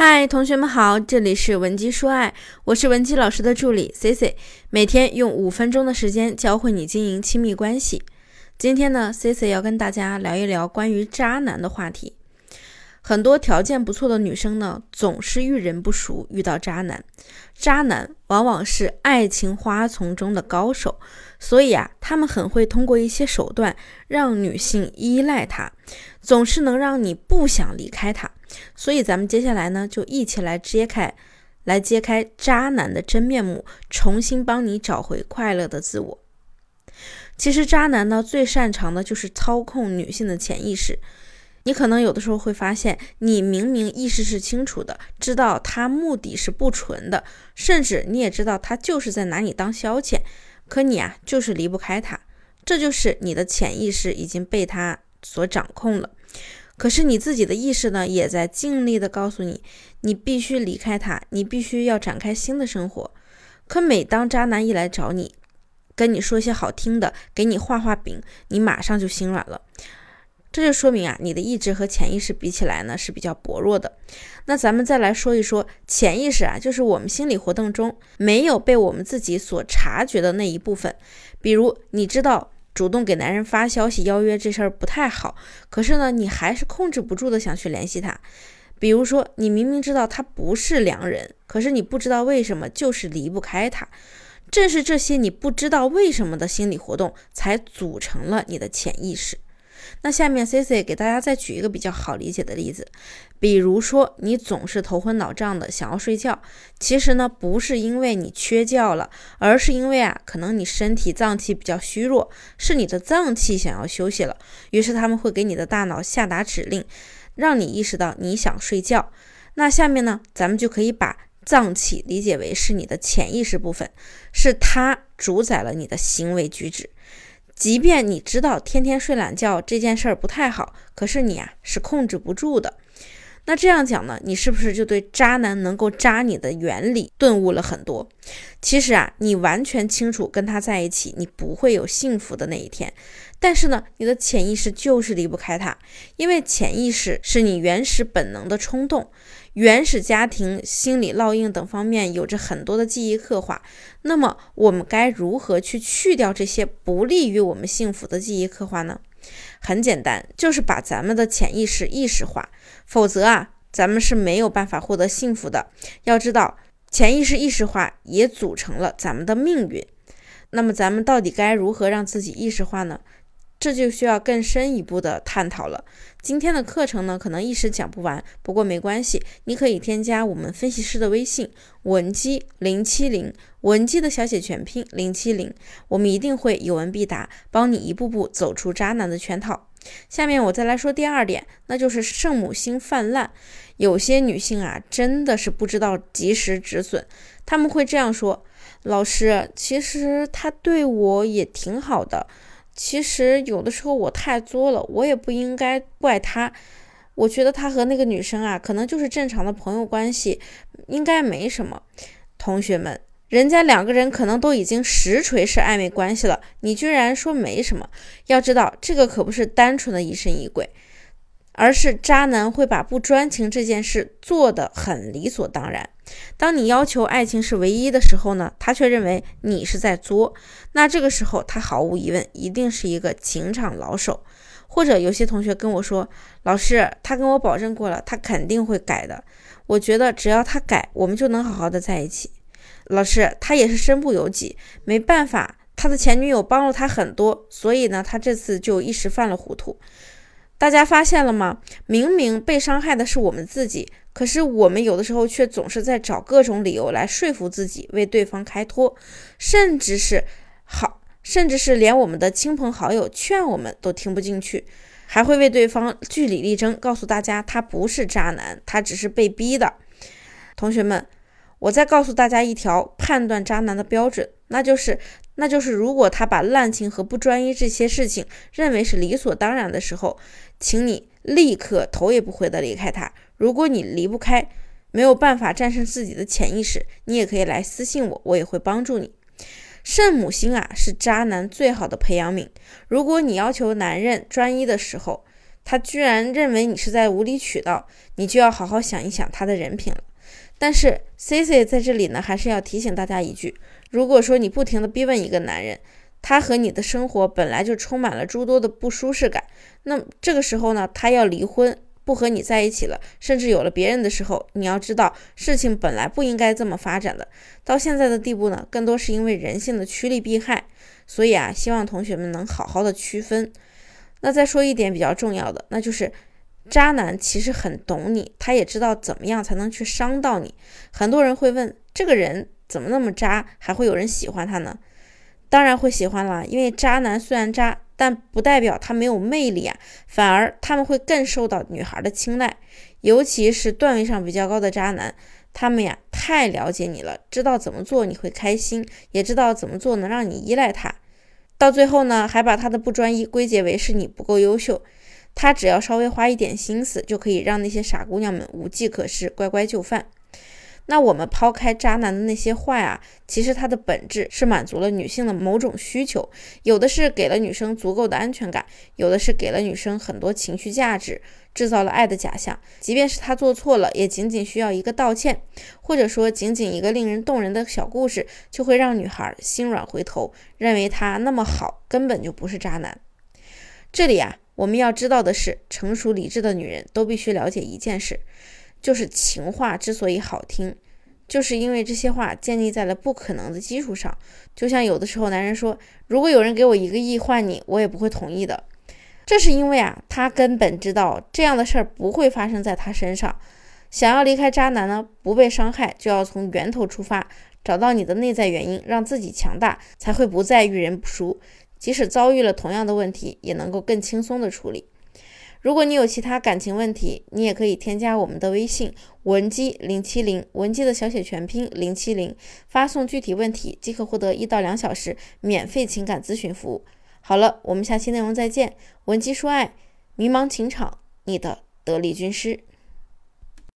嗨，同学们好，这里是文姬说爱，我是文姬老师的助理 C C，每天用五分钟的时间教会你经营亲密关系。今天呢，C C 要跟大家聊一聊关于渣男的话题。很多条件不错的女生呢，总是遇人不淑，遇到渣男。渣男往往是爱情花丛中的高手，所以啊，他们很会通过一些手段让女性依赖他，总是能让你不想离开他。所以，咱们接下来呢，就一起来揭开，来揭开渣男的真面目，重新帮你找回快乐的自我。其实，渣男呢，最擅长的就是操控女性的潜意识。你可能有的时候会发现，你明明意识是清楚的，知道他目的是不纯的，甚至你也知道他就是在拿你当消遣，可你啊，就是离不开他。这就是你的潜意识已经被他所掌控了。可是你自己的意识呢，也在尽力的告诉你，你必须离开他，你必须要展开新的生活。可每当渣男一来找你，跟你说些好听的，给你画画饼，你马上就心软了。这就说明啊，你的意志和潜意识比起来呢是比较薄弱的。那咱们再来说一说潜意识啊，就是我们心理活动中没有被我们自己所察觉的那一部分，比如你知道。主动给男人发消息邀约这事儿不太好，可是呢，你还是控制不住的想去联系他。比如说，你明明知道他不是良人，可是你不知道为什么就是离不开他。正是这些你不知道为什么的心理活动，才组成了你的潜意识。那下面 C C 给大家再举一个比较好理解的例子，比如说你总是头昏脑胀的想要睡觉，其实呢不是因为你缺觉了，而是因为啊可能你身体脏器比较虚弱，是你的脏器想要休息了，于是他们会给你的大脑下达指令，让你意识到你想睡觉。那下面呢咱们就可以把脏器理解为是你的潜意识部分，是它主宰了你的行为举止。即便你知道天天睡懒觉这件事儿不太好，可是你啊是控制不住的。那这样讲呢，你是不是就对渣男能够渣你的原理顿悟了很多？其实啊，你完全清楚跟他在一起，你不会有幸福的那一天。但是呢，你的潜意识就是离不开它，因为潜意识是你原始本能的冲动。原始家庭、心理烙印等方面有着很多的记忆刻画，那么我们该如何去去掉这些不利于我们幸福的记忆刻画呢？很简单，就是把咱们的潜意识意识化，否则啊，咱们是没有办法获得幸福的。要知道，潜意识意识化也组成了咱们的命运。那么，咱们到底该如何让自己意识化呢？这就需要更深一步的探讨了。今天的课程呢，可能一时讲不完，不过没关系，你可以添加我们分析师的微信文姬零七零，文姬的小写全拼零七零，我们一定会有问必答，帮你一步步走出渣男的圈套。下面我再来说第二点，那就是圣母心泛滥。有些女性啊，真的是不知道及时止损，他们会这样说：“老师，其实他对我也挺好的。”其实有的时候我太作了，我也不应该怪他。我觉得他和那个女生啊，可能就是正常的朋友关系，应该没什么。同学们，人家两个人可能都已经实锤是暧昧关系了，你居然说没什么？要知道，这个可不是单纯的疑神疑鬼。而是渣男会把不专情这件事做得很理所当然。当你要求爱情是唯一的时候呢，他却认为你是在作。那这个时候，他毫无疑问一定是一个情场老手。或者有些同学跟我说：“老师，他跟我保证过了，他肯定会改的。我觉得只要他改，我们就能好好的在一起。”老师，他也是身不由己，没办法，他的前女友帮了他很多，所以呢，他这次就一时犯了糊涂。大家发现了吗？明明被伤害的是我们自己，可是我们有的时候却总是在找各种理由来说服自己，为对方开脱，甚至是好，甚至是连我们的亲朋好友劝我们都听不进去，还会为对方据理力争，告诉大家他不是渣男，他只是被逼的。同学们，我再告诉大家一条判断渣男的标准，那就是。那就是，如果他把滥情和不专一这些事情认为是理所当然的时候，请你立刻头也不回的离开他。如果你离不开，没有办法战胜自己的潜意识，你也可以来私信我，我也会帮助你。圣母心啊，是渣男最好的培养皿。如果你要求男人专一的时候，他居然认为你是在无理取闹，你就要好好想一想他的人品了。但是 C C 在这里呢，还是要提醒大家一句：如果说你不停的逼问一个男人，他和你的生活本来就充满了诸多的不舒适感，那这个时候呢，他要离婚，不和你在一起了，甚至有了别人的时候，你要知道事情本来不应该这么发展的。到现在的地步呢，更多是因为人性的趋利避害。所以啊，希望同学们能好好的区分。那再说一点比较重要的，那就是渣男其实很懂你，他也知道怎么样才能去伤到你。很多人会问，这个人怎么那么渣，还会有人喜欢他呢？当然会喜欢啦，因为渣男虽然渣，但不代表他没有魅力啊，反而他们会更受到女孩的青睐，尤其是段位上比较高的渣男，他们呀太了解你了，知道怎么做你会开心，也知道怎么做能让你依赖他，到最后呢，还把他的不专一归结为是你不够优秀，他只要稍微花一点心思，就可以让那些傻姑娘们无计可施，乖乖就范。那我们抛开渣男的那些坏啊，其实它的本质是满足了女性的某种需求，有的是给了女生足够的安全感，有的是给了女生很多情绪价值，制造了爱的假象。即便是他做错了，也仅仅需要一个道歉，或者说仅仅一个令人动人的小故事，就会让女孩心软回头，认为他那么好，根本就不是渣男。这里啊，我们要知道的是，成熟理智的女人都必须了解一件事。就是情话之所以好听，就是因为这些话建立在了不可能的基础上。就像有的时候男人说：“如果有人给我一个亿换你，我也不会同意的。”这是因为啊，他根本知道这样的事儿不会发生在他身上。想要离开渣男呢，不被伤害，就要从源头出发，找到你的内在原因，让自己强大，才会不再遇人不淑。即使遭遇了同样的问题，也能够更轻松的处理。如果你有其他感情问题，你也可以添加我们的微信文姬零七零，文姬的小写全拼零七零，发送具体问题即可获得一到两小时免费情感咨询服务。好了，我们下期内容再见。文姬说爱，迷茫情场，你的得力军师。